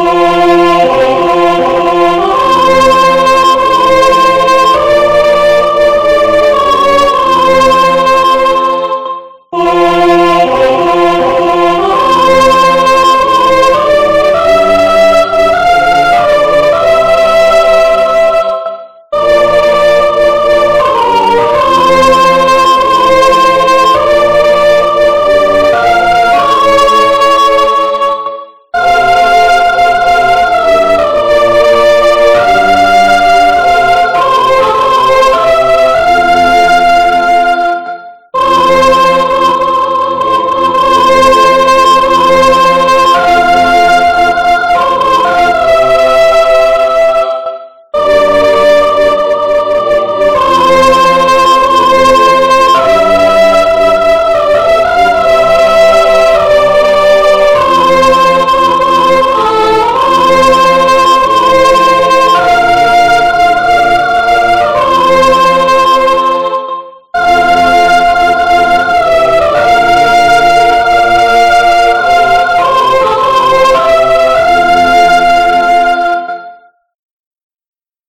Oh.